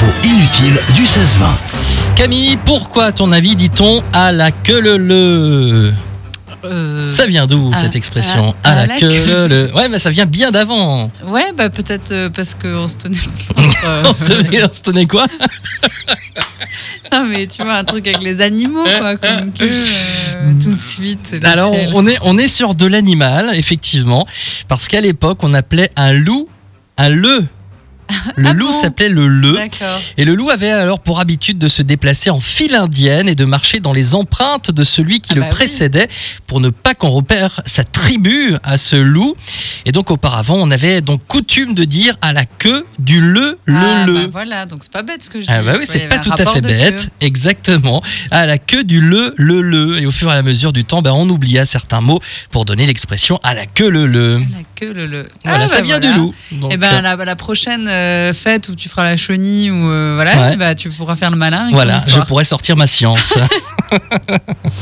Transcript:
L'info inutile du 16-20. Camille, pourquoi à ton avis dit-on à la queue le le Euh, Ça vient d'où cette expression à- À à la la queue queue. le le. Ouais, mais ça vient bien d'avant. Ouais, bah peut-être euh, parce qu'on se tenait. euh, On se tenait, on se tenait quoi? Non, mais tu vois, un truc avec les animaux, quoi, comme que euh, tout de suite. Alors, on est, on est sur de l'animal, effectivement, parce qu'à l'époque, on appelait un loup un le. Le Ah loup bon s'appelait le le. D'accord. Et le loup avait alors pour habitude de se déplacer en file indienne et de marcher dans les empreintes de celui qui Ah le bah oui. précédait pour ne pas qu'on repère sa tribu à ce loup. Et donc auparavant, on avait donc coutume de dire à la queue du le, le, ah, le. bah voilà, donc c'est pas bête ce que je dis. Ah bah oui, c'est pas tout à fait bête, queue. exactement. À la queue du le, le, le. Et au fur et à mesure du temps, ben, on oublia certains mots pour donner l'expression à la queue le, le. La queue, le le. Voilà, Ah, ça bah vient voilà. du loup. Donc, Et ben euh, la, la prochaine euh, fête où tu feras la chenille ou euh, voilà, Ouais. bah, tu pourras faire le malin. voilà, je pourrais sortir ma science.